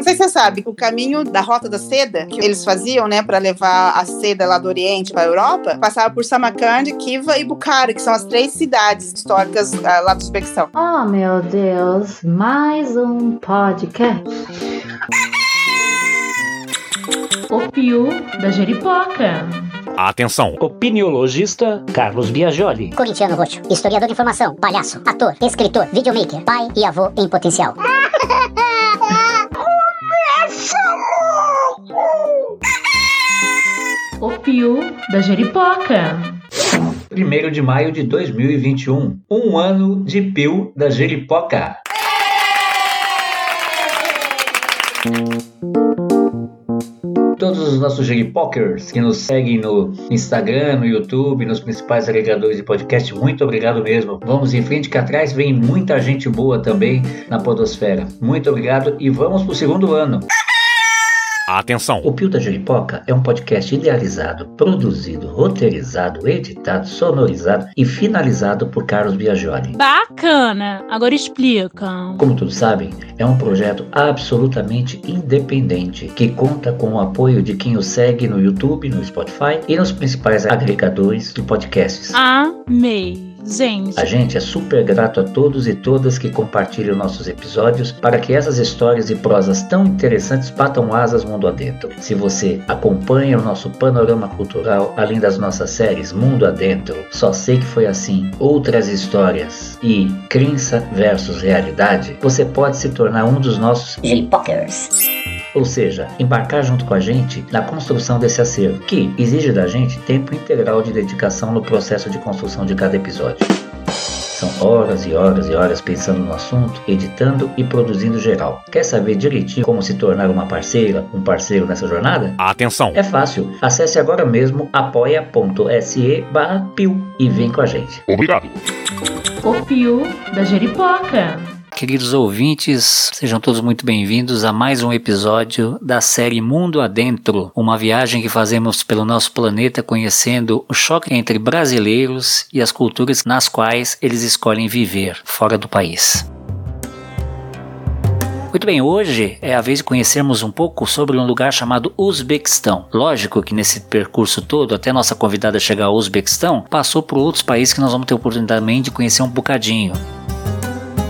Não sei se você sabe, o caminho da Rota da Seda, que eles faziam, né, para levar a seda lá do Oriente para a Europa, passava por Samarcand, Kiva e Bukhara, que são as três cidades históricas uh, lá do Uzbequistão. Oh, meu Deus, mais um podcast. O Pio da Jeripoca. Atenção! Opiniologista Carlos Biagioli. Corintiano Roxo, historiador de informação, palhaço, ator, escritor, videomaker, pai e avô em potencial. O Pio da Jeripoca. 1 de maio de 2021. Um ano de Pio da Jeripoca. Todos os nossos Jeripokers que nos seguem no Instagram, no YouTube, nos principais agregadores de podcast, muito obrigado mesmo. Vamos em frente que atrás vem muita gente boa também na podosfera. Muito obrigado e vamos pro segundo ano. Atenção! O Pio da Jeripoca é um podcast idealizado, produzido, roteirizado, editado, sonorizado e finalizado por Carlos Biagioli. Bacana! Agora explica. Como todos sabem, é um projeto absolutamente independente que conta com o apoio de quem o segue no YouTube, no Spotify e nos principais agregadores de podcasts. Amei! Gente. A gente é super grato a todos e todas que compartilham nossos episódios para que essas histórias e prosas tão interessantes batam asas mundo adentro. Se você acompanha o nosso panorama cultural, além das nossas séries Mundo Adentro, Só Sei Que Foi Assim, Outras Histórias e Crença versus Realidade, você pode se tornar um dos nossos J-Pokers. Ou seja, embarcar junto com a gente na construção desse acervo, que exige da gente tempo integral de dedicação no processo de construção de cada episódio. São horas e horas e horas pensando no assunto, editando e produzindo geral. Quer saber direitinho como se tornar uma parceira, um parceiro nessa jornada? Atenção! É fácil. Acesse agora mesmo apoia.se barra e vem com a gente. Obrigado! O Pio da Jeripoca. Queridos ouvintes, sejam todos muito bem-vindos a mais um episódio da série Mundo Adentro, uma viagem que fazemos pelo nosso planeta conhecendo o choque entre brasileiros e as culturas nas quais eles escolhem viver fora do país. Muito bem, hoje é a vez de conhecermos um pouco sobre um lugar chamado Uzbequistão. Lógico que nesse percurso todo, até nossa convidada chegar ao Uzbequistão, passou por outros países que nós vamos ter oportunidade também de conhecer um bocadinho.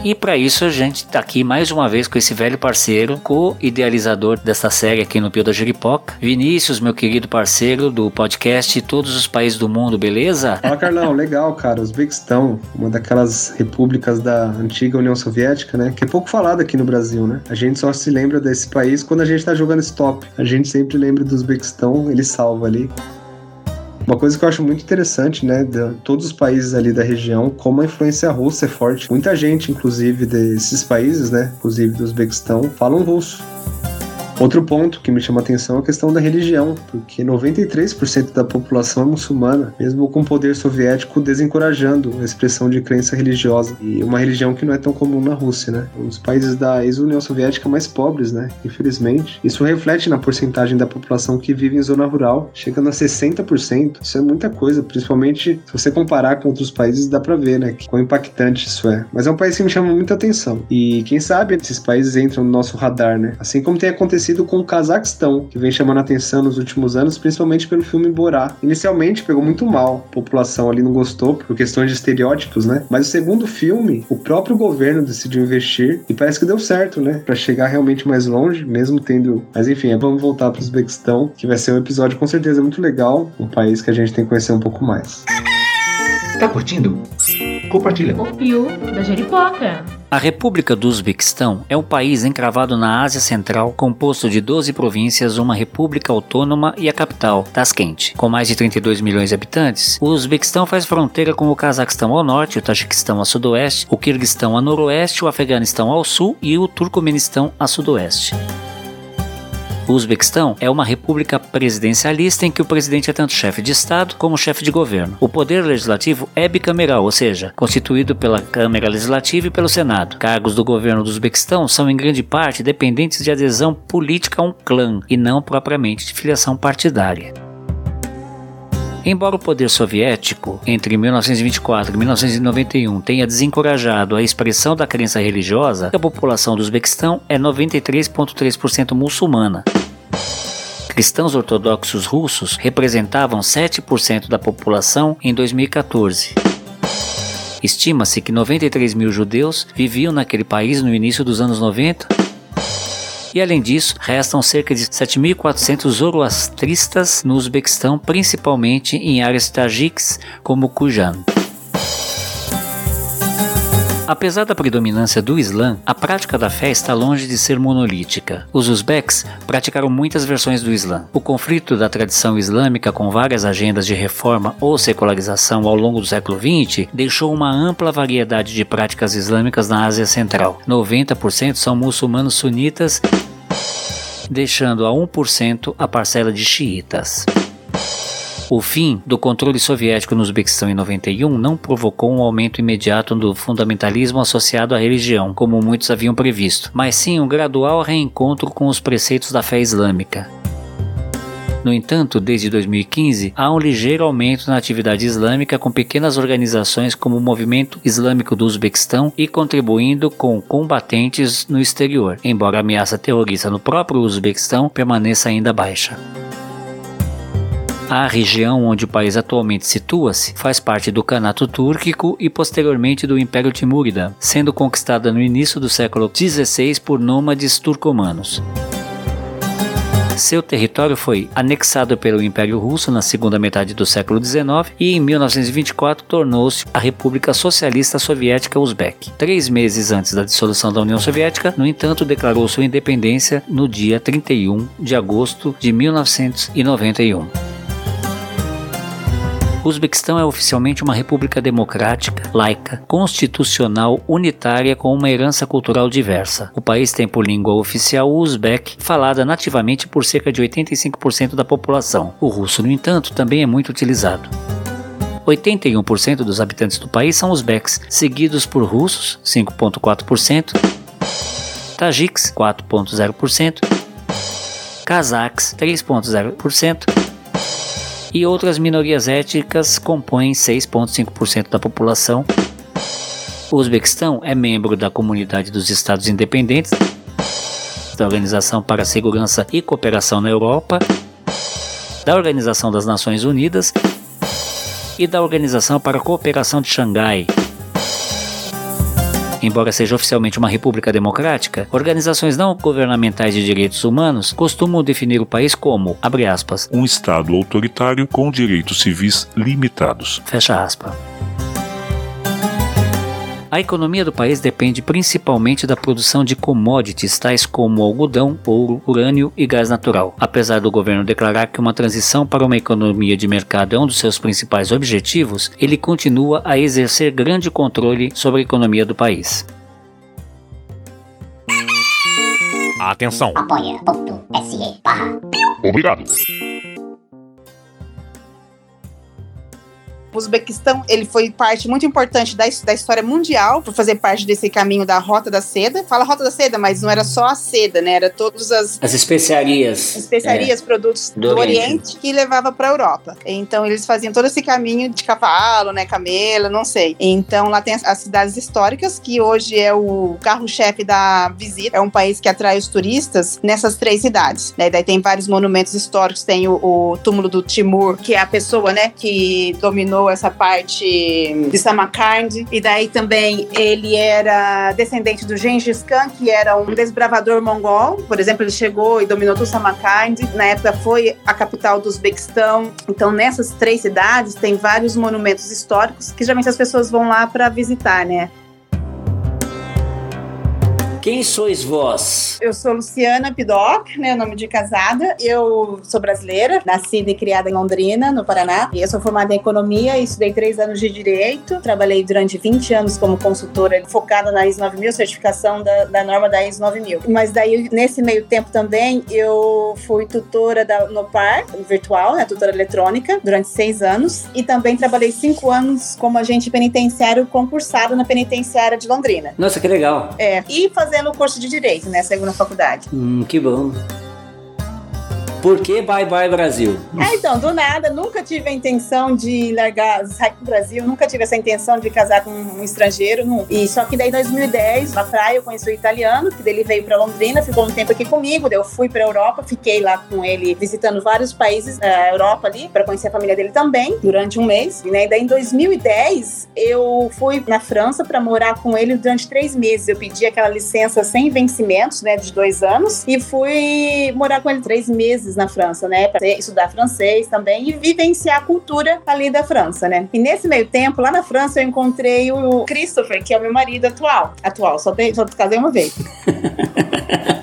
E para isso a gente está aqui mais uma vez com esse velho parceiro, co-idealizador dessa série aqui no Pio da Jeripoca, Vinícius, meu querido parceiro do podcast Todos os Países do Mundo, beleza? Fala Carlão, legal, cara. Uzbequistão, uma daquelas repúblicas da antiga União Soviética, né? Que é pouco falado aqui no Brasil, né? A gente só se lembra desse país quando a gente tá jogando stop. A gente sempre lembra do Uzbequistão, ele salva ali. Uma coisa que eu acho muito interessante, né, de todos os países ali da região, como a influência russa é forte. Muita gente, inclusive, desses países, né, inclusive do Uzbequistão, falam russo. Outro ponto que me chama a atenção é a questão da religião, porque 93% da população é muçulmana, mesmo com o poder soviético desencorajando a expressão de crença religiosa. E uma religião que não é tão comum na Rússia, né? Um dos países da ex-União Soviética mais pobres, né? Infelizmente. Isso reflete na porcentagem da população que vive em zona rural, chegando a 60%. Isso é muita coisa, principalmente se você comparar com outros países, dá pra ver, né? Quão impactante isso é. Mas é um país que me chama muita atenção. E quem sabe esses países entram no nosso radar, né? Assim como tem acontecido com o Cazaquistão, que vem chamando atenção nos últimos anos, principalmente pelo filme Borá. Inicialmente pegou muito mal, a população ali não gostou por questões de estereótipos, né? Mas o segundo filme, o próprio governo decidiu investir e parece que deu certo, né? Para chegar realmente mais longe, mesmo tendo. Mas enfim, vamos voltar para o Uzbequistão, que vai ser um episódio com certeza muito legal, um país que a gente tem que conhecer um pouco mais. Tá curtindo? Compartilha. O Pio da Jeripoca. A República do Uzbequistão é um país encravado na Ásia Central, composto de 12 províncias, uma república autônoma e a capital, Tashkent. Com mais de 32 milhões de habitantes, o Uzbequistão faz fronteira com o Cazaquistão ao norte, o Tajiquistão a sudoeste, o Kirguistão a noroeste, o Afeganistão ao sul e o Turcomenistão a sudoeste. O Uzbequistão é uma república presidencialista em que o presidente é tanto chefe de Estado como chefe de governo. O poder legislativo é bicameral, ou seja, constituído pela Câmara Legislativa e pelo Senado. Cargos do governo do Uzbequistão são em grande parte dependentes de adesão política a um clã e não propriamente de filiação partidária. Embora o poder soviético, entre 1924 e 1991, tenha desencorajado a expressão da crença religiosa, a população do Uzbequistão é 93,3% muçulmana. Cristãos ortodoxos russos representavam 7% da população em 2014. Estima-se que 93 mil judeus viviam naquele país no início dos anos 90 e além disso, restam cerca de 7.400 zoroastristas no Uzbequistão, principalmente em áreas tajiques como Kujan. Apesar da predominância do Islã, a prática da fé está longe de ser monolítica. Os uzbeques praticaram muitas versões do Islã. O conflito da tradição islâmica com várias agendas de reforma ou secularização ao longo do século XX deixou uma ampla variedade de práticas islâmicas na Ásia Central. 90% são muçulmanos sunitas, deixando a 1% a parcela de xiitas. O fim do controle soviético no Uzbequistão em 91 não provocou um aumento imediato do fundamentalismo associado à religião, como muitos haviam previsto, mas sim um gradual reencontro com os preceitos da fé islâmica. No entanto, desde 2015, há um ligeiro aumento na atividade islâmica com pequenas organizações como o Movimento Islâmico do Uzbequistão e contribuindo com combatentes no exterior, embora a ameaça terrorista no próprio Uzbequistão permaneça ainda baixa. A região onde o país atualmente situa-se faz parte do Kanato Túrquico e posteriormente do Império Timúrida, sendo conquistada no início do século XVI por nômades turcomanos. Seu território foi anexado pelo Império Russo na segunda metade do século XIX e em 1924 tornou-se a República Socialista Soviética Uzbek. Três meses antes da dissolução da União Soviética, no entanto, declarou sua independência no dia 31 de agosto de 1991. O Uzbequistão é oficialmente uma república democrática, laica, constitucional, unitária com uma herança cultural diversa. O país tem por língua oficial o uzbek, falada nativamente por cerca de 85% da população. O russo, no entanto, também é muito utilizado. 81% dos habitantes do país são uzbeques, seguidos por russos, 5,4%, tajiques, 4,0%, cazaques, 3,0%, e outras minorias étnicas compõem 6,5% da população. O Uzbequistão é membro da Comunidade dos Estados Independentes, da Organização para a Segurança e Cooperação na Europa, da Organização das Nações Unidas e da Organização para a Cooperação de Xangai. Embora seja oficialmente uma república democrática, organizações não governamentais de direitos humanos costumam definir o país como, abre aspas, um Estado autoritário com direitos civis limitados. Fecha aspas. A economia do país depende principalmente da produção de commodities tais como algodão, ouro, urânio e gás natural. Apesar do governo declarar que uma transição para uma economia de mercado é um dos seus principais objetivos, ele continua a exercer grande controle sobre a economia do país. Atenção. Apoia.se barra Obrigado. O Uzbequistão, ele foi parte muito importante da, da história mundial por fazer parte desse caminho da Rota da Seda. Fala Rota da Seda, mas não era só a seda, né? Era todas as As especiarias. especiarias, produtos Do do, Oriente. Oriente. que levava para a Europa. Então eles faziam todo esse caminho de cavalo, né, camelo, não sei. Então lá tem as, as cidades históricas que hoje é o carro-chefe da visita. É um país que atrai os turistas nessas três cidades. Né? Daí tem vários monumentos históricos. Tem o, o túmulo do Timur, que é a pessoa, né, que dominou essa parte de Samarkand. E daí também ele era descendente do Gengis Khan, que era um desbravador mongol. Por exemplo, ele chegou e dominou todo Samarkand. Na época foi a capital do Uzbequistão. Então, nessas três cidades tem vários monumentos históricos que geralmente as pessoas vão lá para visitar, né? Quem sois vós? Eu sou Luciana Pidoc, né, nome de casada. Eu sou brasileira, nascida e criada em Londrina, no Paraná. E eu sou formada em economia estudei três anos de direito. Trabalhei durante 20 anos como consultora focada na ISO 9000, certificação da, da norma da ISO 9000. Mas daí, nesse meio tempo também, eu fui tutora da Nopar, virtual, né, tutora eletrônica, durante seis anos. E também trabalhei cinco anos como agente penitenciário concursado na penitenciária de Londrina. Nossa, que legal. É, e fazendo o curso de Direito, né? Segunda faculdade. Hum, que bom. Por que Bye Bye Brasil? É, então, do nada, nunca tive a intenção de largar, sair Brasil, nunca tive essa intenção de casar com um estrangeiro. Não. E só que daí, em 2010, na praia, eu conheci o italiano, que dele veio pra Londrina, ficou um tempo aqui comigo, daí eu fui pra Europa, fiquei lá com ele, visitando vários países da Europa ali, pra conhecer a família dele também, durante um mês. E né, daí, em 2010, eu fui na França pra morar com ele durante três meses. Eu pedi aquela licença sem vencimentos, né, de dois anos, e fui morar com ele três meses na França, né, pra estudar francês também e vivenciar a cultura ali da França, né. E nesse meio tempo, lá na França, eu encontrei o Christopher, que é o meu marido atual. Atual, só, tem, só casei uma vez.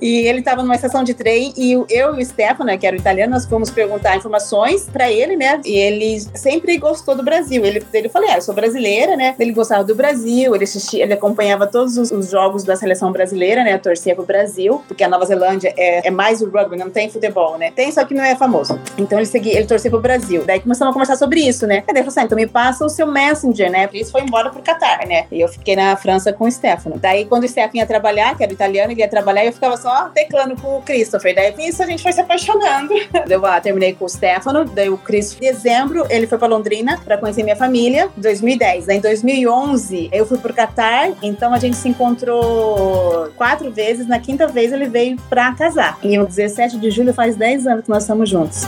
E ele estava numa estação de trem e eu e o Stefano, que era o italiano, nós fomos perguntar informações para ele, né? E ele sempre gostou do Brasil. Ele, ele falou: ah, eu sou brasileira, né? Ele gostava do Brasil, ele assistia, ele acompanhava todos os, os jogos da seleção brasileira, né? Torcia pro Brasil, porque a Nova Zelândia é, é mais o rugby, não tem futebol, né? Tem, só que não é famoso. Então ele seguia, ele torcia pro Brasil. Daí começamos a conversar sobre isso, né? Aí ele falou assim: ah, então me passa o seu Messenger, né? Por isso foi embora pro Catar, né? E eu fiquei na França com o Stefano. Daí quando o Stefano ia trabalhar, que era italiano, ele ia trabalhar, eu ficava só teclando com o Christopher. Daí isso a gente foi se apaixonando. Eu ah, terminei com o Stefano, daí o Chris, em dezembro, ele foi para Londrina para conhecer minha família, 2010. Daí em 2011, eu fui pro Catar, então a gente se encontrou quatro vezes. Na quinta vez, ele veio para casar. E no 17 de julho faz 10 anos que nós estamos juntos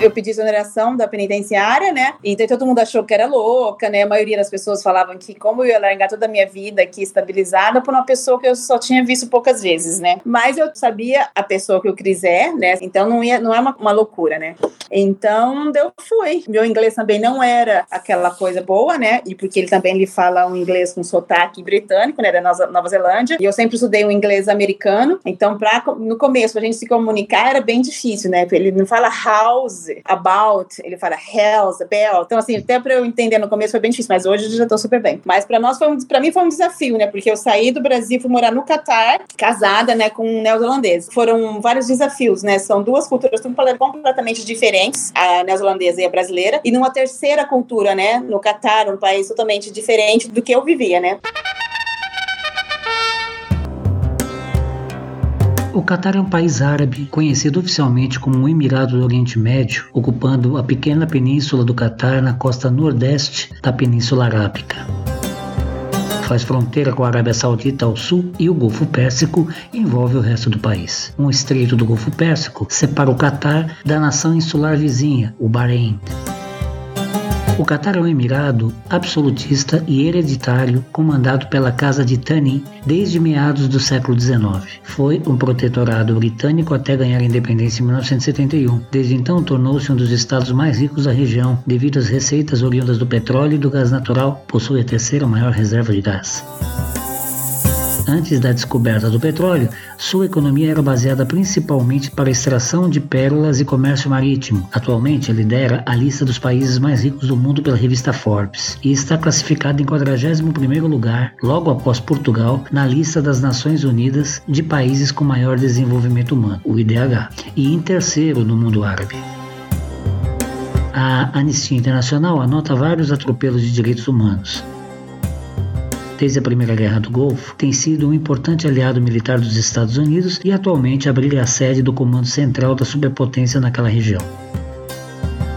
eu pedi exoneração da penitenciária, né? Então todo mundo achou que era louca, né? A maioria das pessoas falavam que como eu ia largar toda a minha vida aqui estabilizada por uma pessoa que eu só tinha visto poucas vezes, né? Mas eu sabia a pessoa que eu quiser, né? Então não ia, não é uma, uma loucura, né? Então eu fui. Meu inglês também não era aquela coisa boa, né? E porque ele também ele fala um inglês com sotaque britânico, né? Da Nova Zelândia. E eu sempre estudei um inglês americano. Então pra, no começo pra gente se comunicar era bem difícil, né? Ele não fala house about, ele fala hells, bell. Então, assim, até pra eu entender no começo foi bem difícil, mas hoje eu já tô super bem. Mas pra nós foi um, pra mim foi um desafio, né? Porque eu saí do Brasil, fui morar no Catar, casada, né, com um neozelandês. Foram vários desafios, né? São duas culturas completamente diferentes, a neozelandesa e a brasileira, e numa terceira cultura, né, no Catar, um país totalmente diferente do que eu vivia, né? O Catar é um país árabe conhecido oficialmente como um Emirado do Oriente Médio, ocupando a pequena península do Catar na costa nordeste da Península Arábica. Faz fronteira com a Arábia Saudita ao sul e o Golfo Pérsico envolve o resto do país. Um estreito do Golfo Pérsico separa o Catar da nação insular vizinha, o Bahrein. O Catar é um emirado absolutista e hereditário comandado pela Casa de Tani desde meados do século XIX. Foi um protetorado britânico até ganhar a independência em 1971. Desde então tornou-se um dos estados mais ricos da região, devido às receitas oriundas do petróleo e do gás natural, possui a terceira maior reserva de gás. Antes da descoberta do petróleo, sua economia era baseada principalmente para extração de pérolas e comércio marítimo. Atualmente, lidera a lista dos países mais ricos do mundo pela revista Forbes e está classificado em 41º lugar, logo após Portugal, na lista das Nações Unidas de países com maior desenvolvimento humano, o IDH, e em terceiro no mundo árabe. A Anistia Internacional anota vários atropelos de direitos humanos, desde a Primeira Guerra do Golfo, tem sido um importante aliado militar dos Estados Unidos e atualmente abriga a sede do Comando Central da superpotência naquela região.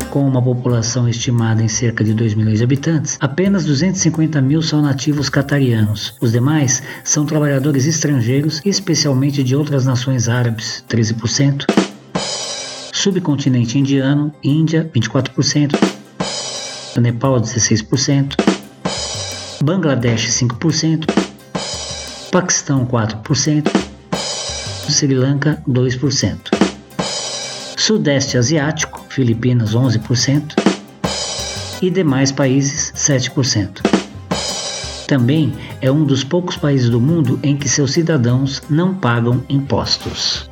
Com uma população estimada em cerca de 2 milhões de habitantes, apenas 250 mil são nativos catarianos. Os demais são trabalhadores estrangeiros, especialmente de outras nações árabes, 13%, subcontinente indiano, Índia, 24%, Nepal, 16%, Bangladesh 5%, Paquistão 4%, Sri Lanka 2%, Sudeste Asiático, Filipinas 11% e demais países 7%. Também é um dos poucos países do mundo em que seus cidadãos não pagam impostos.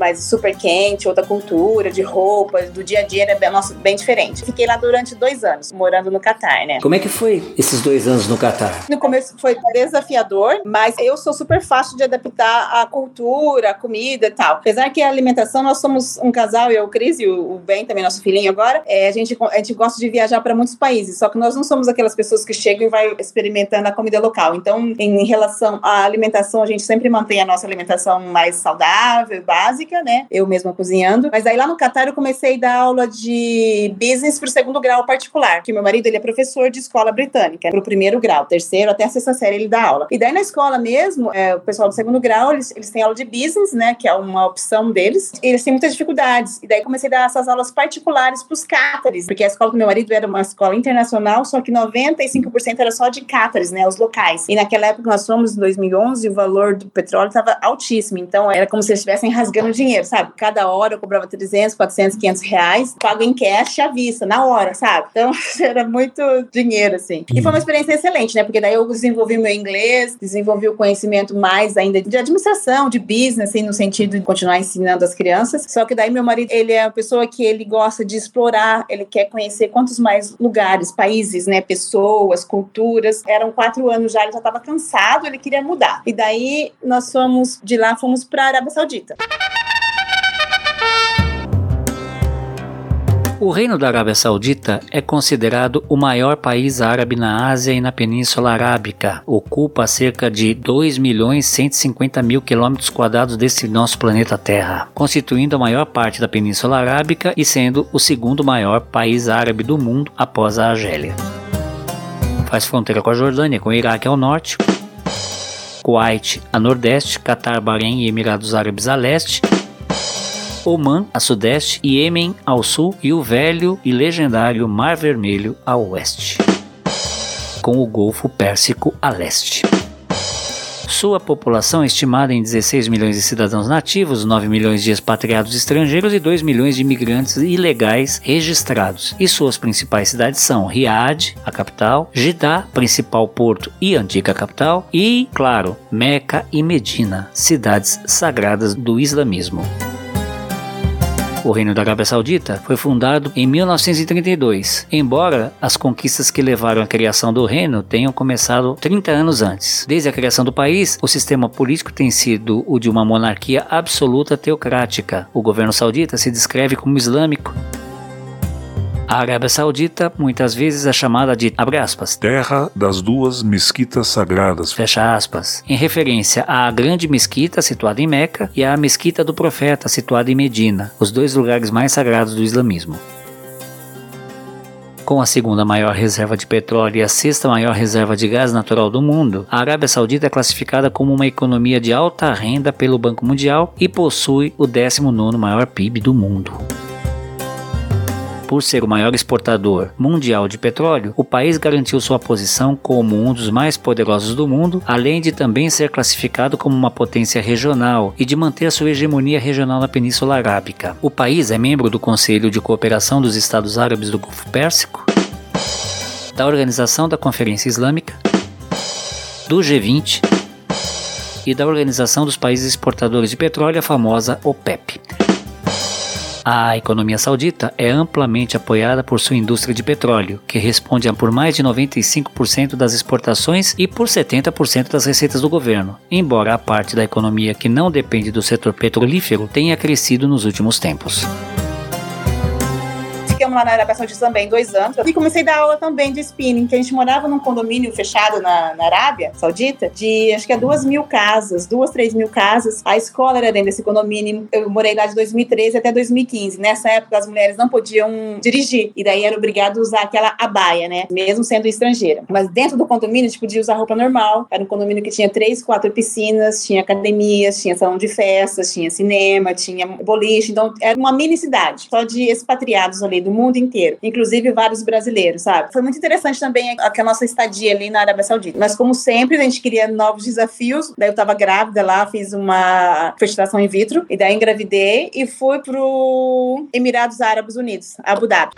Mais super quente, outra cultura de roupa, do dia a dia era bem, nossa, bem diferente. Fiquei lá durante dois anos, morando no Catar, né? Como é que foi esses dois anos no Catar? No começo foi desafiador, mas eu sou super fácil de adaptar à cultura, à comida e tal. Apesar que a alimentação, nós somos um casal, eu, o Cris e o Ben, também nosso filhinho agora, é, a, gente, a gente gosta de viajar para muitos países, só que nós não somos aquelas pessoas que chegam e vai experimentando a comida local. Então, em relação à alimentação, a gente sempre mantém a nossa alimentação mais saudável, básica, né? Eu mesma cozinhando. Mas aí lá no Catar eu comecei a dar aula de business para o segundo grau particular, que meu marido ele é professor de escola britânica, para o primeiro grau, terceiro até a sexta série ele dá aula. E daí na escola mesmo, é, o pessoal do segundo grau, eles, eles têm aula de business, né? Que é uma opção deles. E eles têm muitas dificuldades. E daí comecei a dar essas aulas particulares para os cátares, porque a escola do meu marido era uma escola internacional, só que 95% era só de cátares, né? Os locais. E naquela época nós fomos, em 2011, o valor do petróleo estava altíssimo. Então era como se eles estivessem rasgando dinheiro, sabe? Cada hora eu cobrava 300, 400, 500 reais, pago em cash à vista, na hora, sabe? Então era muito dinheiro, assim. E foi uma experiência excelente, né? Porque daí eu desenvolvi meu inglês, desenvolvi o conhecimento mais ainda de administração, de business, assim, no sentido de continuar ensinando as crianças. Só que daí meu marido, ele é uma pessoa que ele gosta de explorar, ele quer conhecer quantos mais lugares, países, né? Pessoas, culturas. Eram quatro anos já, ele já estava cansado, ele queria mudar. E daí nós fomos, de lá fomos para a Arábia Saudita. O Reino da Arábia Saudita é considerado o maior país árabe na Ásia e na Península Arábica. Ocupa cerca de 2 milhões 150 mil quilômetros quadrados desse nosso planeta Terra, constituindo a maior parte da Península Arábica e sendo o segundo maior país árabe do mundo após a Argélia. Faz fronteira com a Jordânia, com o Iraque ao norte, Kuwait a nordeste, Catar, Bahrein e Emirados Árabes a leste, Oman a sudeste, Iêmen ao sul e o velho e legendário Mar Vermelho a oeste, com o Golfo Pérsico a leste. Sua população é estimada em 16 milhões de cidadãos nativos, 9 milhões de expatriados estrangeiros e 2 milhões de imigrantes ilegais registrados. E suas principais cidades são Riad, a capital, Jeddah, principal porto e antiga capital, e, claro, Meca e Medina, cidades sagradas do islamismo. O Reino da Arábia Saudita foi fundado em 1932, embora as conquistas que levaram à criação do reino tenham começado 30 anos antes. Desde a criação do país, o sistema político tem sido o de uma monarquia absoluta teocrática. O governo saudita se descreve como islâmico a Arábia Saudita muitas vezes é chamada de, aspas, terra das duas mesquitas sagradas, fecha aspas, em referência à grande mesquita situada em Meca e à mesquita do profeta situada em Medina, os dois lugares mais sagrados do islamismo. Com a segunda maior reserva de petróleo e a sexta maior reserva de gás natural do mundo, a Arábia Saudita é classificada como uma economia de alta renda pelo Banco Mundial e possui o 19 maior PIB do mundo. Por ser o maior exportador mundial de petróleo, o país garantiu sua posição como um dos mais poderosos do mundo, além de também ser classificado como uma potência regional e de manter sua hegemonia regional na Península Arábica. O país é membro do Conselho de Cooperação dos Estados Árabes do Golfo Pérsico, da Organização da Conferência Islâmica, do G20 e da Organização dos Países Exportadores de Petróleo, a famosa OPEP. A economia saudita é amplamente apoiada por sua indústria de petróleo, que responde a por mais de 95% das exportações e por 70% das receitas do governo, embora a parte da economia que não depende do setor petrolífero tenha crescido nos últimos tempos ficamos lá na Arábia Saudita também dois anos. E comecei a dar aula também de spinning, que a gente morava num condomínio fechado na, na Arábia Saudita, de acho que é duas mil casas, duas, três mil casas. A escola era dentro desse condomínio. Eu morei lá de 2013 até 2015. Nessa época, as mulheres não podiam dirigir. E daí era obrigado a usar aquela abaia, né? Mesmo sendo estrangeira. Mas dentro do condomínio, a gente podia usar roupa normal. Era um condomínio que tinha três, quatro piscinas, tinha academias, tinha salão de festas, tinha cinema, tinha boliche. Então, era uma mini cidade, só de expatriados ali do do mundo inteiro, inclusive vários brasileiros, sabe? Foi muito interessante também a, a nossa estadia ali na Arábia Saudita. Mas, como sempre, a gente queria novos desafios. Daí eu tava grávida lá, fiz uma fertilização in vitro, e daí engravidei e fui pro Emirados Árabes Unidos, Abu Dhabi.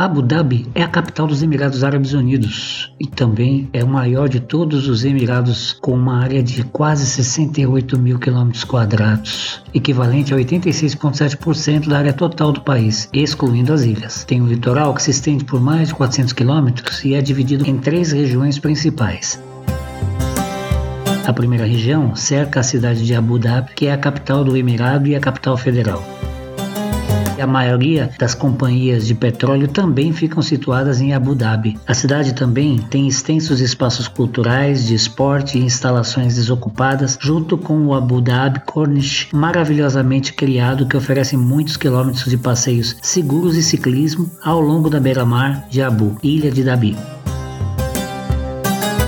Abu Dhabi é a capital dos Emirados Árabes Unidos e também é o maior de todos os Emirados, com uma área de quase 68 mil quilômetros quadrados, equivalente a 86,7% da área total do país, excluindo as ilhas. Tem um litoral que se estende por mais de 400 quilômetros e é dividido em três regiões principais. A primeira região cerca a cidade de Abu Dhabi, que é a capital do Emirado e a capital federal. A maioria das companhias de petróleo também ficam situadas em Abu Dhabi. A cidade também tem extensos espaços culturais, de esporte e instalações desocupadas, junto com o Abu Dhabi Corniche, maravilhosamente criado que oferece muitos quilômetros de passeios seguros e ciclismo ao longo da beira-mar de Abu, ilha de Dhabi.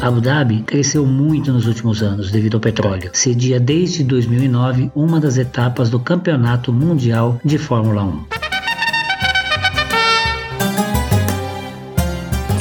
Abu Dhabi cresceu muito nos últimos anos devido ao petróleo. Cedia desde 2009 uma das etapas do Campeonato Mundial de Fórmula 1.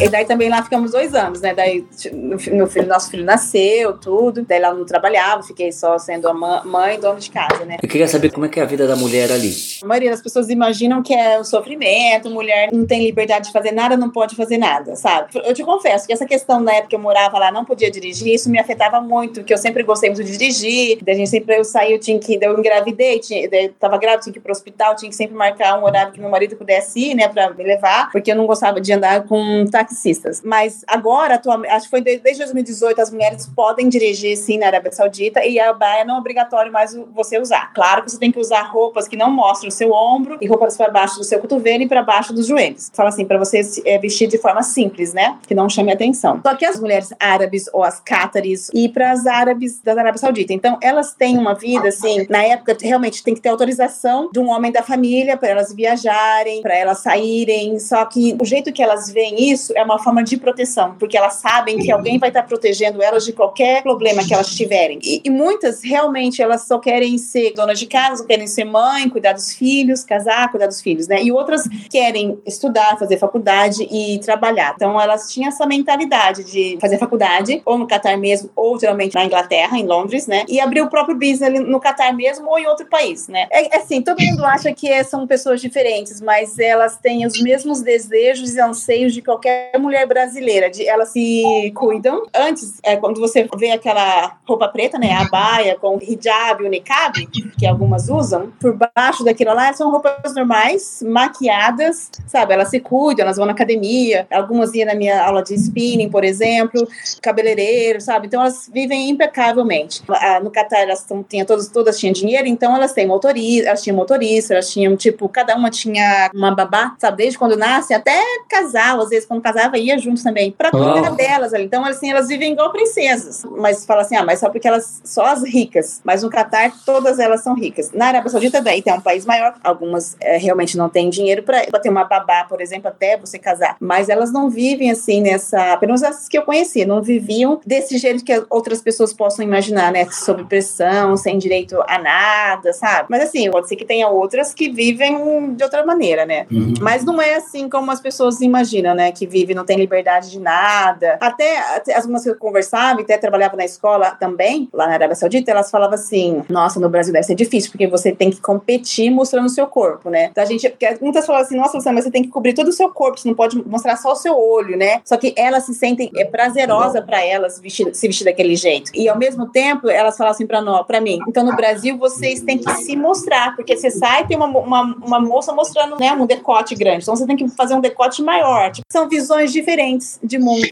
E daí também lá ficamos dois anos, né? Daí meu filho, nosso filho nasceu, tudo. Daí lá não trabalhava, fiquei só sendo a mãe e dona de casa, né? Eu queria saber como é que é a vida da mulher ali. A maioria das pessoas imaginam que é um sofrimento, mulher não tem liberdade de fazer nada, não pode fazer nada, sabe? Eu te confesso que essa questão na época que eu morava lá, não podia dirigir, isso me afetava muito, porque eu sempre gostei muito de dirigir. Daí a gente sempre eu saí, eu tinha que, daí eu engravidei, tinha, daí eu tava grávida, tinha que ir pro hospital, tinha que sempre marcar um horário que meu marido pudesse ir, né, pra me levar, porque eu não gostava de andar com táxi taxistas. Mas agora, atualmente, acho que foi desde 2018, as mulheres podem dirigir sim na Arábia Saudita e a baia não é obrigatório mais você usar. Claro que você tem que usar roupas que não mostram o seu ombro e roupas para baixo do seu cotovelo e para baixo dos joelhos. Fala assim, para você é, vestir de forma simples, né? Que não chame atenção. Só que as mulheres árabes ou as cátaris e para as árabes da Arábia Saudita. Então, elas têm uma vida assim, na época realmente tem que ter autorização de um homem da família para elas viajarem, para elas saírem. Só que o jeito que elas veem isso é uma forma de proteção, porque elas sabem que alguém vai estar protegendo elas de qualquer problema que elas tiverem. E, e muitas realmente elas só querem ser donas de casa, querem ser mãe, cuidar dos filhos, casar, cuidar dos filhos, né? E outras querem estudar, fazer faculdade e trabalhar. Então elas tinham essa mentalidade de fazer faculdade, ou no Catar mesmo, ou geralmente na Inglaterra, em Londres, né? E abrir o próprio business no Catar mesmo ou em outro país, né? É, é assim, todo mundo acha que é, são pessoas diferentes, mas elas têm os mesmos desejos e anseios de qualquer mulher brasileira, de elas se cuidam. Antes, é, quando você vê aquela roupa preta, né, a baia com hijab o niqab, que algumas usam, por baixo daquilo lá são roupas normais, maquiadas, sabe? Elas se cuidam, elas vão na academia, algumas iam na minha aula de spinning, por exemplo, cabeleireiro, sabe? Então elas vivem impecavelmente. No Catar elas tinham todas, todas tinham dinheiro, então elas têm motorista, elas tinham motorista, elas tinham tipo, cada uma tinha uma babá, sabe? Desde quando nasce até casal, às vezes quando casava ia juntos também, pra cuidar oh. delas ali. Então, assim, elas vivem igual princesas. Mas fala assim, ah, mas só porque elas, só as ricas. Mas no Catar, todas elas são ricas. Na Arábia Saudita, daí tem um país maior, algumas é, realmente não têm dinheiro pra ter uma babá, por exemplo, até você casar. Mas elas não vivem assim nessa, menos as que eu conheci, não viviam desse jeito que outras pessoas possam imaginar, né? Sob pressão, sem direito a nada, sabe? Mas assim, pode ser que tenha outras que vivem de outra maneira, né? Uhum. Mas não é assim como as pessoas imaginam, né? Que vive, não tem liberdade de nada. Até, as mulheres que eu conversava, até trabalhava na escola também, lá na Arábia Saudita, elas falavam assim: nossa, no Brasil deve ser difícil, porque você tem que competir mostrando o seu corpo, né? Então a gente, porque muitas falam assim: nossa, mas você tem que cobrir todo o seu corpo, você não pode mostrar só o seu olho, né? Só que elas se sentem, é prazerosa para elas vestir, se vestir daquele jeito. E ao mesmo tempo, elas falam assim para nós, para mim: então no Brasil vocês têm que se mostrar, porque você sai e tem uma, uma, uma moça mostrando, né, um decote grande. Então você tem que fazer um decote maior. Tipo, são visões diferentes de mundo.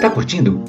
Tá curtindo?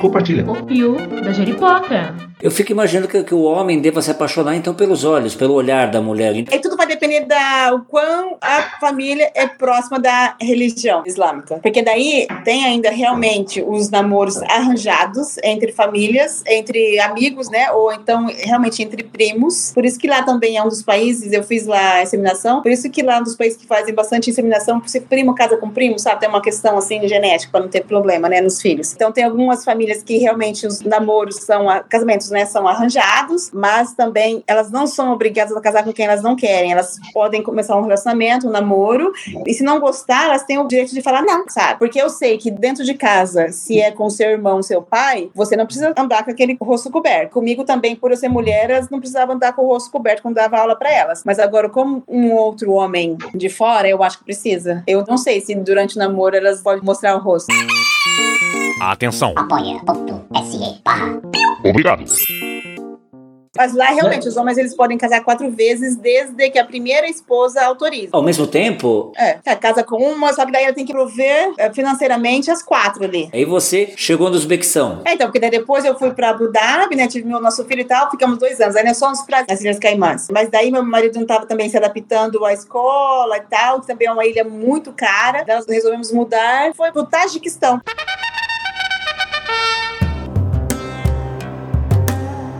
Compartilha. O Pio da Jeripoca. Eu fico imaginando que, que, o homem deva se apaixonar então pelos olhos, pelo olhar da mulher. E tudo vai depender da o quão a família é próxima da religião islâmica. Porque daí tem ainda realmente os namoros arranjados entre famílias, entre amigos, né? Ou então realmente entre primos. Por isso que lá também é um dos países, eu fiz lá a inseminação, por isso que lá é um dos países que fazem bastante inseminação, porque primo casa com primo, sabe? Tem uma questão assim genética para não ter problema, né, nos filhos. Então tem algumas famílias que realmente os namoros são casamentos né, são arranjados, mas também elas não são obrigadas a casar com quem elas não querem. Elas podem começar um relacionamento, um namoro, e se não gostar, elas têm o direito de falar não, sabe? Porque eu sei que dentro de casa, se é com seu irmão, seu pai, você não precisa andar com aquele rosto coberto. Comigo também, por eu ser mulher, elas não precisavam andar com o rosto coberto quando dava aula para elas. Mas agora, como um outro homem de fora, eu acho que precisa. Eu não sei se durante o namoro elas podem mostrar o rosto. Atenção. Apoia.se barra Obrigado. Mas lá, realmente, os homens eles podem casar quatro vezes desde que a primeira esposa autorize. Ao mesmo tempo, É, é, casa com uma, só que daí ela tem que prover é, financeiramente as quatro ali. aí você chegou no Uzbequistão. É, então, porque daí depois eu fui pra Abu Dhabi, né? Tive meu nosso filho e tal, ficamos dois anos. Aí nós fomos pra as Ilhas Caimãs. Mas daí meu marido não tava também se adaptando à escola e tal, que também é uma ilha muito cara. Nós resolvemos mudar, foi pro Tajiquistão.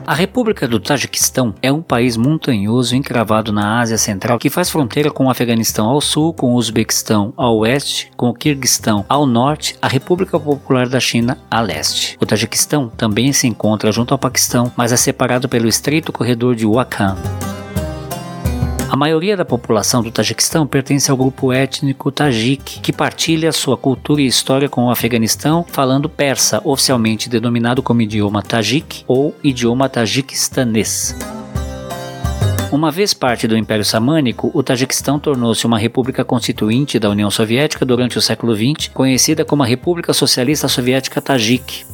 A República do Tajiquistão é um país montanhoso encravado na Ásia Central que faz fronteira com o Afeganistão ao sul, com o Uzbequistão ao oeste, com o Quirguistão ao norte, a República Popular da China a leste. O Tajiquistão também se encontra junto ao Paquistão, mas é separado pelo estreito corredor de Wakhan. A maioria da população do Tajiquistão pertence ao grupo étnico Tajik, que partilha sua cultura e história com o Afeganistão, falando persa, oficialmente denominado como idioma Tajik ou idioma tajiquistanês. Uma vez parte do Império Samânico, o Tajiquistão tornou-se uma república constituinte da União Soviética durante o século XX, conhecida como a República Socialista Soviética Tajik.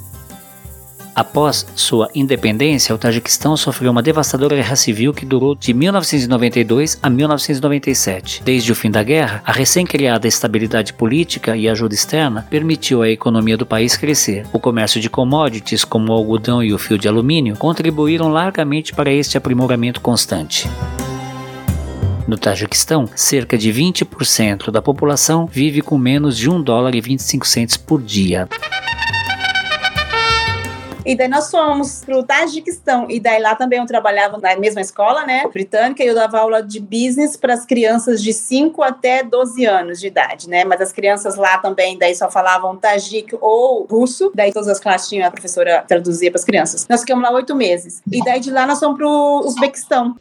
Após sua independência, o Tajiquistão sofreu uma devastadora guerra civil que durou de 1992 a 1997. Desde o fim da guerra, a recém-criada estabilidade política e ajuda externa permitiu à economia do país crescer. O comércio de commodities, como o algodão e o fio de alumínio, contribuíram largamente para este aprimoramento constante. No Tajiquistão, cerca de 20% da população vive com menos de 1 dólar e 25 centes por dia. E daí nós fomos pro Tajiquistão. E daí lá também eu trabalhava na mesma escola, né? Britânica, e eu dava aula de business para as crianças de 5 até 12 anos de idade, né? Mas as crianças lá também daí só falavam tajik ou russo. Daí todas as classes tinham a professora traduzia para as crianças. Nós ficamos lá oito meses. E daí de lá nós fomos pro Uzbequistão.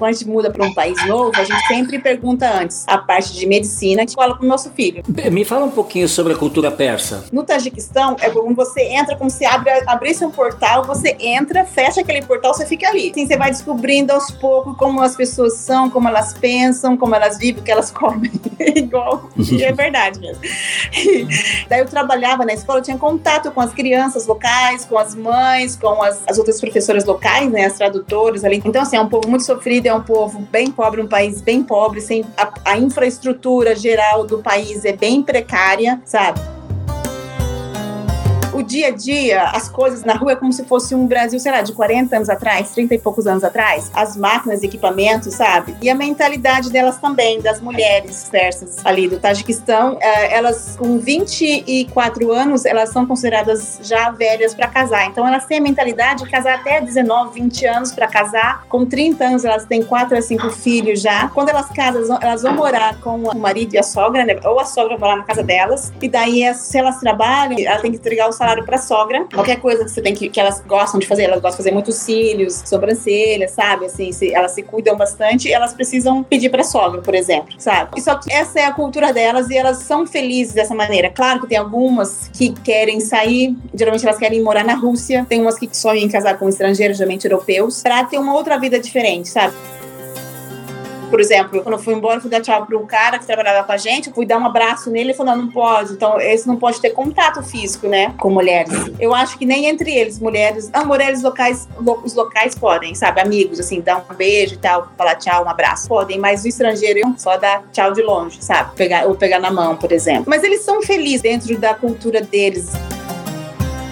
Quando a gente muda para um país novo, a gente sempre pergunta antes a parte de medicina que fala pro nosso filho. Me fala um pouquinho sobre a cultura persa. No Tajiquistão, é como você entra, como se abre, abrisse um portal, você entra, fecha aquele portal, você fica ali. Assim, você vai descobrindo aos poucos como as pessoas são, como elas pensam, como elas vivem, o que elas comem. Igual. E é verdade mesmo. Daí eu trabalhava na escola, eu tinha contato com as crianças locais, com as mães, com as, as outras professoras locais, né, as tradutoras ali. Então, assim, é um povo muito sofrido, é um povo bem pobre, um país bem pobre, sem a, a infraestrutura geral do país é bem precária, sabe? O dia a dia, as coisas na rua é como se fosse um Brasil, sei lá, de 40 anos atrás, 30 e poucos anos atrás. As máquinas, equipamentos, sabe? E a mentalidade delas também, das mulheres persas ali do Tajiquistão, eh, elas com 24 anos, elas são consideradas já velhas para casar. Então elas têm a mentalidade de casar até 19, 20 anos para casar. Com 30 anos elas têm 4 a 5 filhos já. Quando elas casam, elas vão morar com o marido e a sogra, né? ou a sogra vai lá na casa delas. E daí, eh, se elas trabalham, ela tem que entregar o salário para sogra. Qualquer coisa que você tem que, que elas gostam de fazer, elas gostam de fazer muitos cílios, sobrancelhas, sabe? Assim, se, elas se cuidam bastante, elas precisam pedir para sogra, por exemplo, sabe? Só que essa é a cultura delas e elas são felizes dessa maneira. Claro que tem algumas que querem sair, geralmente elas querem morar na Rússia, tem umas que sonham em casar com estrangeiros, geralmente europeus, para ter uma outra vida diferente, sabe? Por exemplo, quando eu fui embora, fui dar tchau pro cara que trabalhava com a gente, eu fui dar um abraço nele, ele falou, não, não pode. Então, esse não pode ter contato físico, né, com mulheres. Eu acho que nem entre eles, mulheres, ah, mulheres locais, lo- os locais podem, sabe, amigos, assim, dar um beijo e tal, falar tchau, um abraço, podem, mas o estrangeiro só dá tchau de longe, sabe, pegar, ou pegar na mão, por exemplo. Mas eles são felizes dentro da cultura deles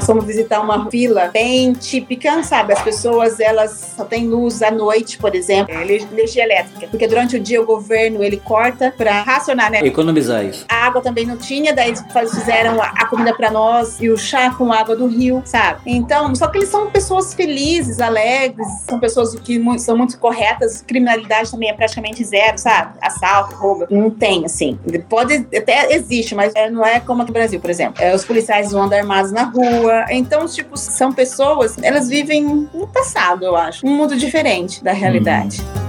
fomos visitar uma vila bem típica, sabe? As pessoas, elas só têm luz à noite, por exemplo, é, energia elétrica. Porque durante o dia o governo, ele corta para racionar, né? Economizar isso. A água também não tinha, daí eles fizeram a comida para nós e o chá com água do rio, sabe? Então, só que eles são pessoas felizes, alegres, são pessoas que são muito corretas, criminalidade também é praticamente zero, sabe? Assalto, roubo, não tem, assim. Pode, até existe, mas é, não é como aqui no Brasil, por exemplo. É, os policiais vão andar armados na rua, então, tipo, são pessoas, elas vivem no passado, eu acho. Um mundo diferente da realidade. Hum.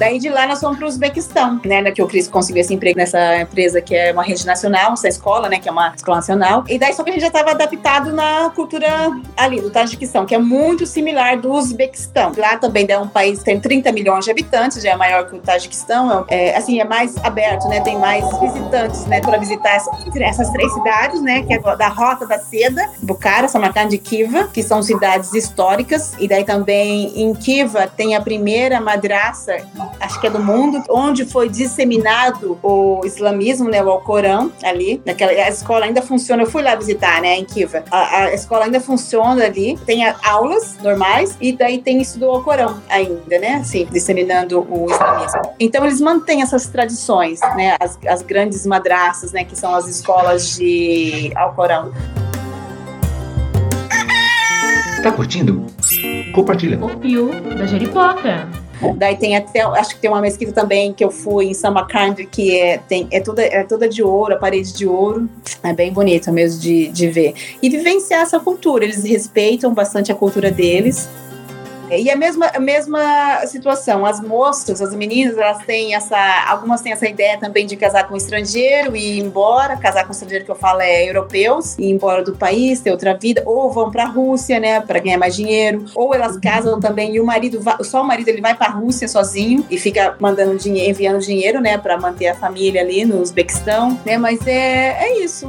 Daí de lá nós fomos para o Uzbequistão, né? Que o Cris conseguiu esse emprego nessa empresa que é uma rede nacional, essa escola, né? Que é uma escola nacional. E daí só que a gente já estava adaptado na cultura ali do Tajiquistão, que é muito similar do Uzbequistão. Lá também é um país que tem 30 milhões de habitantes, já é maior que o Tajiquistão. É, assim, é mais aberto, né? Tem mais visitantes, né? Para visitar essa, essas três cidades, né? Que é da Rota da Seda, Bukhara, Samarkand e Kiva, que são cidades históricas. E daí também em Kiva tem a primeira madraça acho que é do mundo, onde foi disseminado o islamismo, né, o Alcorão ali, naquela a escola ainda funciona. Eu fui lá visitar, né, em Kiva. A, a escola ainda funciona ali, tem aulas normais e daí tem isso do Alcorão ainda, né, assim, disseminando o islamismo. Então eles mantêm essas tradições, né, as, as grandes madraças, né, que são as escolas de Alcorão. Tá curtindo? Compartilha. O Pio da Jeripoca. Daí tem até, acho que tem uma mesquita também que eu fui em Samarkand, que é, tem, é, toda, é toda de ouro, a parede de ouro. É bem bonita mesmo de, de ver. E vivenciar essa cultura. Eles respeitam bastante a cultura deles. E a mesma, a mesma situação, as moças, as meninas, elas têm essa, algumas têm essa ideia também de casar com um estrangeiro e ir embora, casar com um estrangeiro que eu falo é europeus, ir embora do país, ter outra vida, ou vão para a Rússia, né, para ganhar mais dinheiro, ou elas casam também e o marido, só o marido ele vai para a Rússia sozinho e fica mandando dinheiro, enviando dinheiro, né, para manter a família ali no Uzbequistão, né, mas é, é isso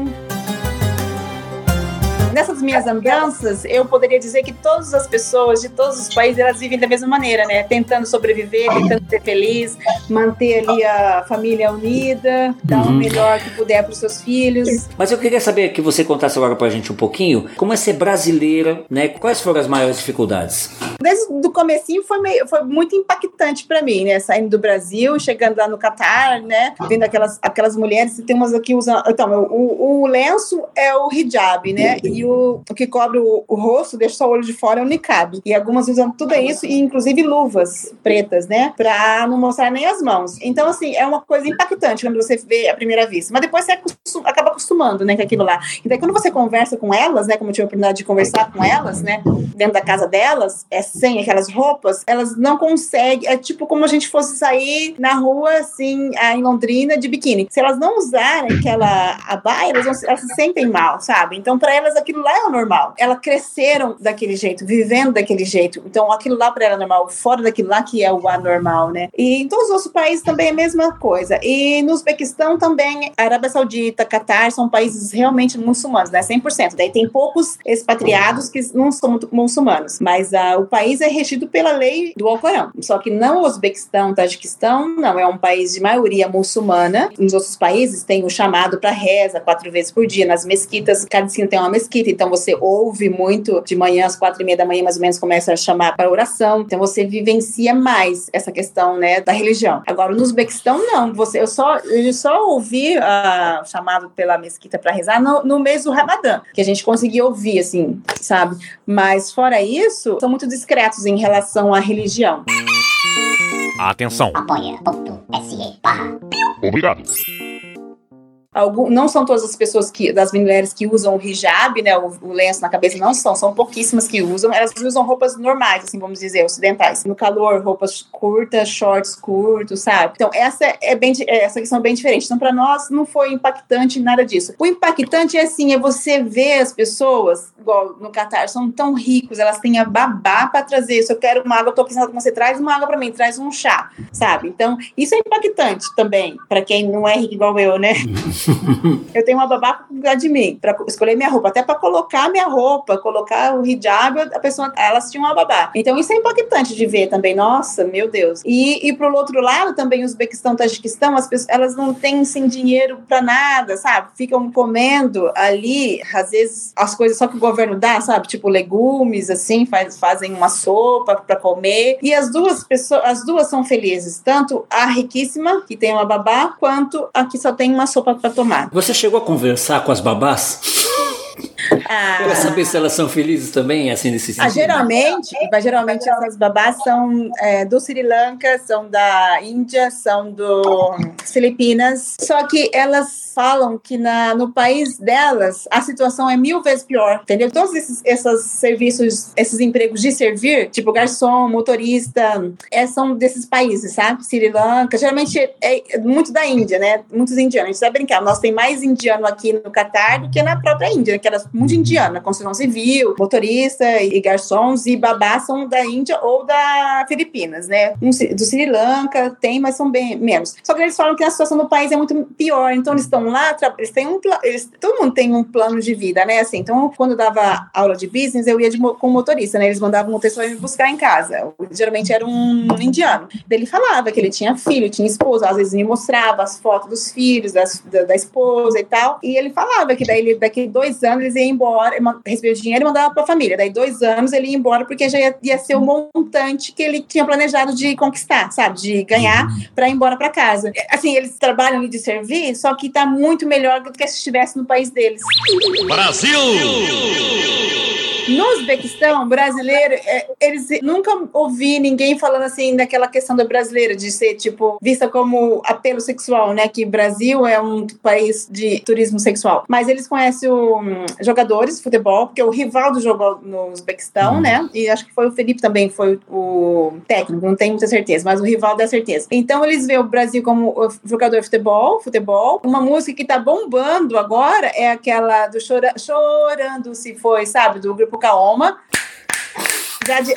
nessas minhas andanças, eu poderia dizer que todas as pessoas de todos os países, elas vivem da mesma maneira, né? Tentando sobreviver, tentando ser feliz, manter ali a família unida, dar uhum. o melhor que puder para os seus filhos. Mas eu queria saber que você contasse agora para a gente um pouquinho como é ser brasileira, né? Quais foram as maiores dificuldades? Desde o comecinho foi, meio, foi muito impactante para mim, né? Saindo do Brasil, chegando lá no Catar, né? Vendo aquelas, aquelas mulheres, tem umas aqui usando... Então, o, o lenço é o hijab, né? E o, o que cobre o, o, rosto, deixa só o olho de fora, é o niqab. E algumas usam tudo isso, e inclusive luvas pretas, né? Pra não mostrar nem as mãos. Então, assim, é uma coisa impactante quando você vê à primeira vista. Mas depois você acaba acostumando, né, com aquilo lá. E daí, quando você conversa com elas, né, como eu tive a oportunidade de conversar com elas, né, dentro da casa delas, é sem aquelas roupas, elas não conseguem. É tipo como a gente fosse sair na rua, assim, em Londrina, de biquíni. Se elas não usarem aquela abaia, elas, vão, elas se sentem mal, sabe? Então, para elas, aquilo aquilo lá é o normal. Elas cresceram daquele jeito, vivendo daquele jeito. Então, aquilo lá para ela é normal, fora daquilo lá que é o anormal, né? E em todos os outros países também é a mesma coisa. E no Uzbequistão também, Arábia Saudita, Catar são países realmente muçulmanos, né? 100%. Daí tem poucos expatriados que não são muçulmanos, mas uh, o país é regido pela lei do Alcorão. Só que não o Uzbequistão, Tajiquistão, não, é um país de maioria muçulmana. Nos outros países tem o chamado para reza quatro vezes por dia. Nas mesquitas, cada esquina tem uma mesquita então você ouve muito de manhã, às quatro e meia da manhã, mais ou menos, começa a chamar para oração. Então você vivencia mais essa questão, né, da religião. Agora, no Uzbequistão, não. Você, eu só, eu só ouvi uh, chamado pela mesquita para rezar no, no mês do Ramadã, que a gente conseguia ouvir, assim, sabe? Mas fora isso, são muito discretos em relação à religião. Atenção. Apoia.se. Obrigado. Algum, não são todas as pessoas que, das mulheres que usam o hijab, né, o, o, lenço na cabeça, não são, são pouquíssimas que usam. Elas usam roupas normais, assim, vamos dizer, ocidentais. No calor, roupas curtas, shorts curtos, sabe? Então, essa é bem, essa questão é bem diferente. Então, para nós, não foi impactante nada disso. O impactante é assim, é você ver as pessoas, igual no Catar, são tão ricos, elas têm a babá para trazer. Se eu quero uma água, eu tô pensando que você traz uma água para mim, traz um chá, sabe? Então, isso é impactante também, para quem não é rico igual eu, né? eu tenho uma babá pra cuidar de mim, pra escolher minha roupa, até pra colocar minha roupa, colocar o hijab, a pessoa, elas tinham uma babá. Então isso é impactante de ver também, nossa, meu Deus. E, e pro outro lado também, Uzbequistão, Tajiquistão, as pessoas, elas não têm, sem dinheiro pra nada, sabe? Ficam comendo ali, às vezes, as coisas só que o governo dá, sabe? Tipo legumes, assim, faz, fazem uma sopa pra comer. E as duas pessoas, as duas são felizes, tanto a riquíssima, que tem uma babá, quanto a que só tem uma sopa pra tomar. Você chegou a conversar com as babás? Ah, Pra saber se elas são felizes também, assim, nesse Ah, sentido? geralmente, mas geralmente essas babás são é, do Sri Lanka, são da Índia, são do Filipinas. Só que elas falam que na, no país delas a situação é mil vezes pior, entendeu? Todos esses, esses serviços, esses empregos de servir, tipo garçom, motorista, é, são desses países, sabe? Sri Lanka, geralmente é muito da Índia, né? Muitos indianos. A gente vai brincar, nós tem mais indiano aqui no Catar do que na própria Índia, que era muito indiana, construção civil, motorista e garçons e babá são da Índia ou da Filipinas, né? Um do Sri Lanka tem, mas são bem menos. Só que eles falam que a situação no país é muito pior, então eles estão lá, tra- eles têm um eles, todo mundo tem um plano de vida, né? Assim, então quando eu dava aula de business, eu ia de com o motorista, né? Eles mandavam um motorista me buscar em casa. Geralmente era um indiano. Ele falava que ele tinha filho, tinha esposa, às vezes me mostrava as fotos dos filhos, das- da, da esposa e tal. E ele falava que daí ele, daqui dois anos eles iam embora, recebia o dinheiro e mandava para a família. Daí dois anos ele ia embora porque já ia, ia ser o montante que ele tinha planejado de conquistar, sabe? De ganhar para ir embora para casa. Assim, eles trabalham de servir, só que tá muito melhor do que se estivesse no país deles. Brasil! No Uzbequistão, brasileiro, é, eles nunca ouvi ninguém falando assim daquela questão do brasileiro, de ser, tipo, vista como apelo sexual, né? Que Brasil é um país de turismo sexual. Mas eles conhecem o, hum, jogadores de futebol, porque o Rivaldo jogou no Uzbequistão, né? E acho que foi o Felipe também, foi o técnico, não tenho muita certeza, mas o Rivaldo é certeza. Então eles veem o Brasil como jogador de futebol, futebol. Uma música que tá bombando agora é aquela do Chora, Chorando Se Foi, sabe? Do grupo Kaoma. Já de,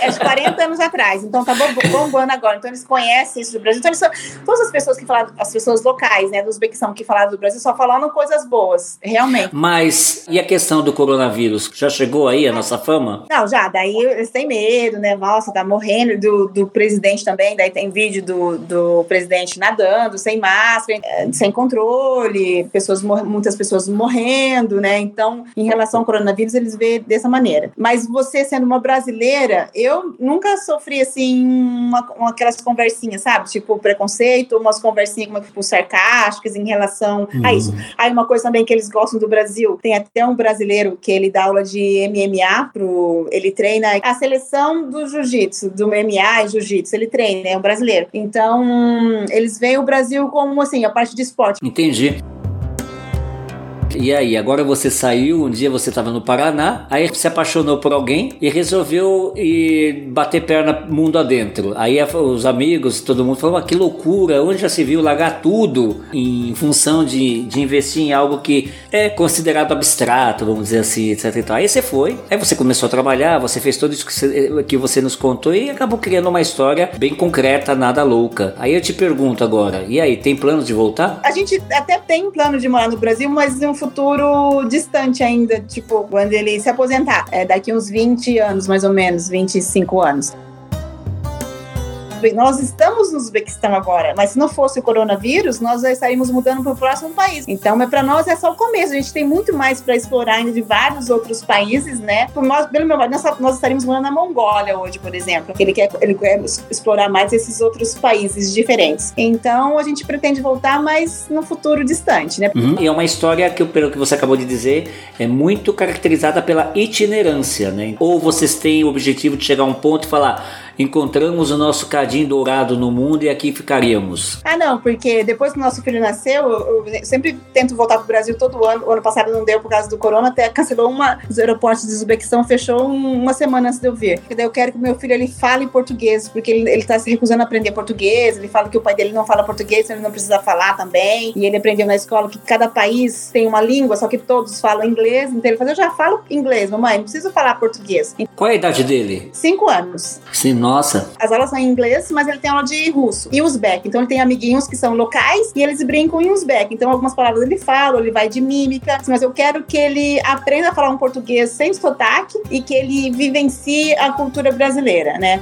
é de 40 anos atrás, então tá bom- bombando agora. Então eles conhecem isso do Brasil. Então são, todas as pessoas que falaram, as pessoas locais, né, do Uzbequistão que falaram do Brasil, só falando coisas boas, realmente. Mas e a questão do coronavírus? Já chegou aí a nossa fama? Não, já, daí eles têm medo, né? Nossa, tá morrendo do, do presidente também. Daí tem vídeo do, do presidente nadando, sem máscara, sem controle, pessoas, muitas pessoas morrendo, né? Então, em relação ao coronavírus, eles vê dessa maneira. Mas você sendo uma brasileira, eu nunca sofri assim, uma, uma- aquelas conversinhas, sabe? Tipo, preconceito, umas conversinhas como, tipo, sarcásticas em relação a isso. Aí uma coisa também que eles gostam do Brasil, tem até um brasileiro que ele dá aula de MMA pro, ele treina a seleção do jiu-jitsu, do MMA e jiu-jitsu, ele treina, é um brasileiro. Então, eles veem o Brasil como assim, a parte de esporte. Entendi. E aí, agora você saiu, um dia você estava no Paraná, aí se apaixonou por alguém e resolveu ir bater perna mundo adentro. Aí os amigos, todo mundo falou, "Ah, que loucura, onde já se viu largar tudo em função de, de investir em algo que é considerado abstrato, vamos dizer assim, etc. Aí você foi, aí você começou a trabalhar, você fez tudo isso que você, que você nos contou e acabou criando uma história bem concreta, nada louca. Aí eu te pergunto agora, e aí, tem planos de voltar? A gente até tem plano de morar no Brasil, mas em um futuro distante ainda, tipo, quando ele se aposentar. É daqui uns 20 anos, mais ou menos, 25 anos. Nós estamos no Uzbequistão agora, mas se não fosse o coronavírus, nós já estaríamos mudando para o próximo país. Então, mas para nós é só o começo. A gente tem muito mais para explorar ainda de vários outros países, né? Por nós, pelo meu nós, nós estaríamos morando na Mongólia hoje, por exemplo. Ele quer, ele quer explorar mais esses outros países diferentes. Então, a gente pretende voltar, mas no futuro distante, né? Uhum. E é uma história que, pelo que você acabou de dizer, é muito caracterizada pela itinerância, né? Ou vocês têm o objetivo de chegar a um ponto e falar, encontramos o nosso cadinho dourado no mundo e aqui ficaríamos. Ah, não, porque depois que o nosso filho nasceu, eu, sempre tento voltar pro Brasil todo ano. O ano passado não deu por causa do corona, até cancelou uma. Os aeroportos de Uzbequistão fechou um- uma semana antes de eu vir. Daí eu quero que o meu filho ele fale português, porque ele, ele tá se recusando a aprender português. Ele fala que o pai dele não fala português, então ele não precisa falar também. E ele aprendeu na escola que cada país tem uma língua, só que todos falam inglês. Então ele fala: Eu já falo inglês, mamãe, não preciso falar português. Qual é a idade dele? cinco anos. Sim, Nossa. As aulas são em inglês, mas ele tem aula de russo e uzbek. Então ele tem amiguinhos que são locais e eles brincam em uzbek. Então algumas palavras ele fala, ele vai de mímica, mas eu quero que ele aprenda a falar um português sem sotaque e que ele vivencie a cultura brasileira, né?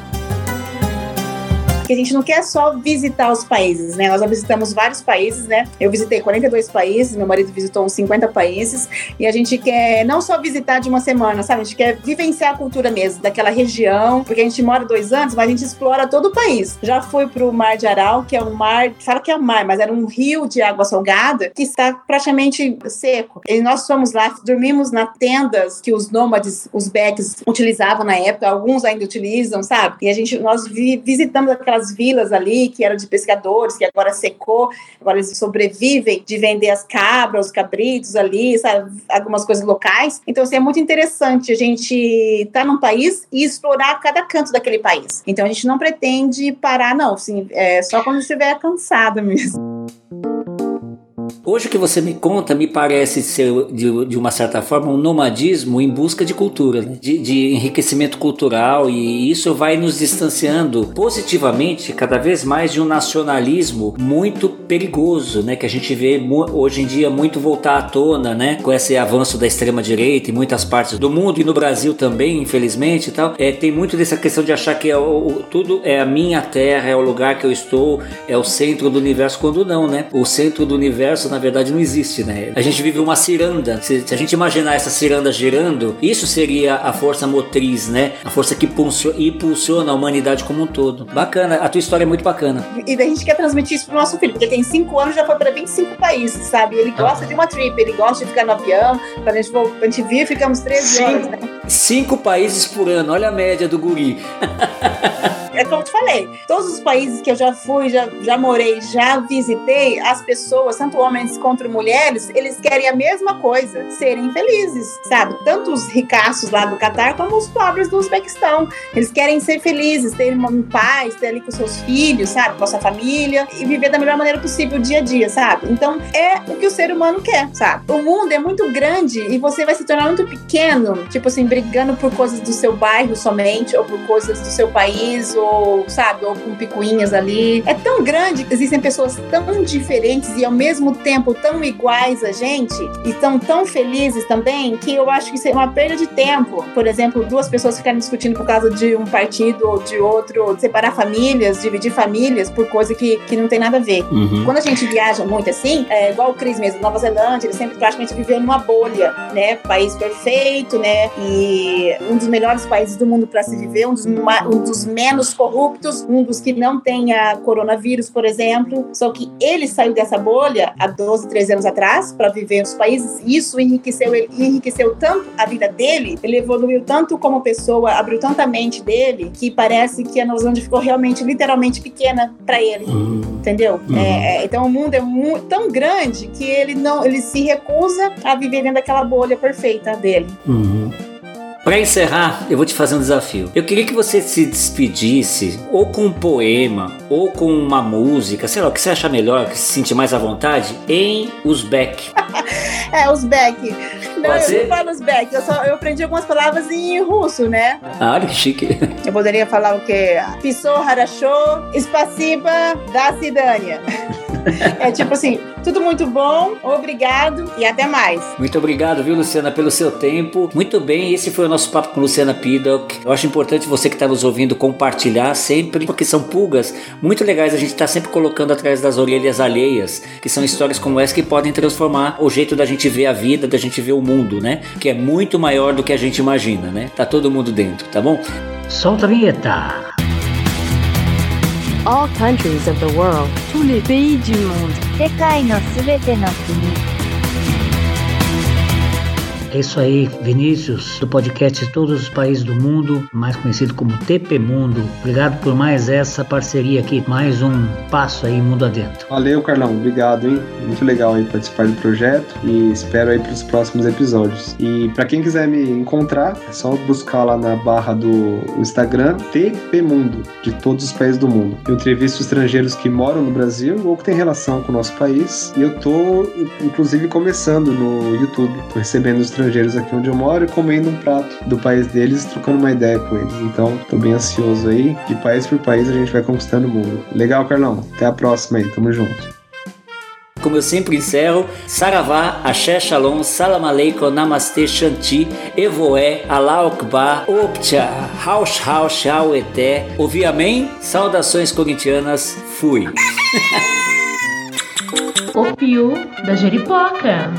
Porque a gente não quer só visitar os países, né? Nós já visitamos vários países, né? Eu visitei 42 países, meu marido visitou uns 50 países, e a gente quer não só visitar de uma semana, sabe? A gente quer vivenciar a cultura mesmo, daquela região, porque a gente mora dois anos, mas a gente explora todo o país. Já fui pro Mar de Aral, que é um mar, fala que é um mar, mas era um rio de água salgada que está praticamente seco. E nós fomos lá, dormimos nas tendas que os nômades, os becks, utilizavam na época, alguns ainda utilizam, sabe? E a gente, nós vi, visitamos aquela aquelas vilas ali que eram de pescadores, que agora secou, agora eles sobrevivem de vender as cabras, os cabritos ali, sabe, algumas coisas locais. Então, assim, é muito interessante a gente estar tá num país e explorar cada canto daquele país. Então, a gente não pretende parar, não, assim, é só quando estiver cansado mesmo. Hoje o que você me conta me parece ser, de, de uma certa forma, um nomadismo em busca de cultura, né? de, de, enriquecimento cultural, e isso vai nos distanciando positivamente cada vez mais de um nacionalismo muito perigoso, né? que a gente vê hoje em dia muito voltar à tona, né? com esse avanço da extrema-direita em muitas partes do mundo e no Brasil também, infelizmente. E tal. É, tem muito dessa questão de achar que é o, tudo é a minha terra, é o lugar que eu estou, é o centro do universo, quando não, né? O centro do universo na verdade não existe, né? A gente vive uma ciranda. Se, se a gente imaginar essa ciranda girando, isso seria a força motriz, né? A força que impulsiona a humanidade como um todo. Bacana, a tua história é muito bacana. E a gente quer transmitir isso pro nosso filho, porque tem 5 anos já foi para 25 países, sabe? Ele gosta ah. de uma trip, ele gosta de ficar no avião. Quando a gente, for, a gente vir, ficamos 13 horas, né? Cinco países por ano, olha a média do guri. é como eu te falei, todos os países que eu já fui, já, já morei, já visitei, as pessoas, tanto homens quanto mulheres, eles querem a mesma coisa, serem felizes, sabe? Tanto os ricaços lá do Catar como os pobres do Uzbequistão. Eles querem ser felizes, ter um paz, ter ali com seus filhos, sabe? Com a sua família e viver da melhor maneira possível o dia a dia, sabe? Então é o que o ser humano quer, sabe? O mundo é muito grande e você vai se tornar muito pequeno, tipo assim, brigando por coisas do seu bairro somente ou por coisas do seu país ou, sabe, ou com picuinhas ali. É tão grande que existem pessoas tão diferentes e ao mesmo tempo tão iguais a gente e estão tão felizes também que eu acho que isso é uma perda de tempo. Por exemplo, duas pessoas ficarem discutindo por causa de um partido ou de outro, ou separar famílias, dividir famílias por coisa que, que não tem nada a ver. Uhum. Quando a gente viaja muito assim, é igual o Cris mesmo, Nova Zelândia, ele sempre praticamente viveu numa bolha, né? País perfeito, né? E um dos melhores países do mundo para se viver, um dos, um dos menos corruptos, um dos que não tenha coronavírus, por exemplo. Só que ele saiu dessa bolha há 12, 13 anos atrás para viver nos países. E isso enriqueceu ele, enriqueceu tanto a vida dele, ele evoluiu tanto como pessoa, abriu tanta mente dele que parece que a Nova Zelândia ficou realmente, literalmente pequena para ele, uhum. entendeu? Uhum. É, é então o mundo é muito, tão grande que ele não, ele se recusa a viver dentro daquela bolha perfeita dele. Uhum. Para encerrar, eu vou te fazer um desafio. Eu queria que você se despedisse ou com um poema ou com uma música, sei lá, o que você achar melhor, que se sentir mais à vontade, em Uzbek. é, Uzbek. Não, Pode eu não falo Uzbek, eu, só, eu aprendi algumas palavras em russo, né? Ah, que chique. Eu poderia falar o quê? Pisou, harashô, spasiba, da cidânia. é tipo assim, tudo muito bom, obrigado e até mais. Muito obrigado, viu, Luciana, pelo seu tempo. Muito bem, esse foi o nosso papo com Luciana Piddock. Eu acho importante você que está nos ouvindo compartilhar sempre, porque são pulgas muito legais a gente está sempre colocando atrás das orelhas alheias, que são histórias como essa que podem transformar o jeito da gente ver a vida, da gente ver o mundo, né? Que é muito maior do que a gente imagina, né? Tá todo mundo dentro, tá bom? Solta a vinheta. All countries of the world. Tous les pays du monde. É isso aí, Vinícius, do podcast Todos os Países do Mundo, mais conhecido como TP Mundo. Obrigado por mais essa parceria aqui, mais um passo aí mundo adentro. Valeu, Carlão, obrigado, hein? Muito legal aí participar do projeto e espero aí para os próximos episódios. E para quem quiser me encontrar, é só buscar lá na barra do Instagram TP Mundo, de todos os países do mundo. Eu entrevisto estrangeiros que moram no Brasil ou que têm relação com o nosso país. E eu tô, inclusive, começando no YouTube, recebendo os estrangeiros aqui onde eu moro e comendo um prato do país deles, trocando uma ideia com eles. Então, tô bem ansioso aí. De país por país a gente vai conquistando o mundo. Legal, Carlão. Até a próxima aí. Tamo junto. Como eu sempre encerro, Saravá, Axé Shalom, Salam Aleikum, Namastê, Shanti, Evoé, Allah Akbar, Optia, Haush Haush, Eté. Ouvi amém? Saudações corintianas, fui. O Pio da Jeripoca.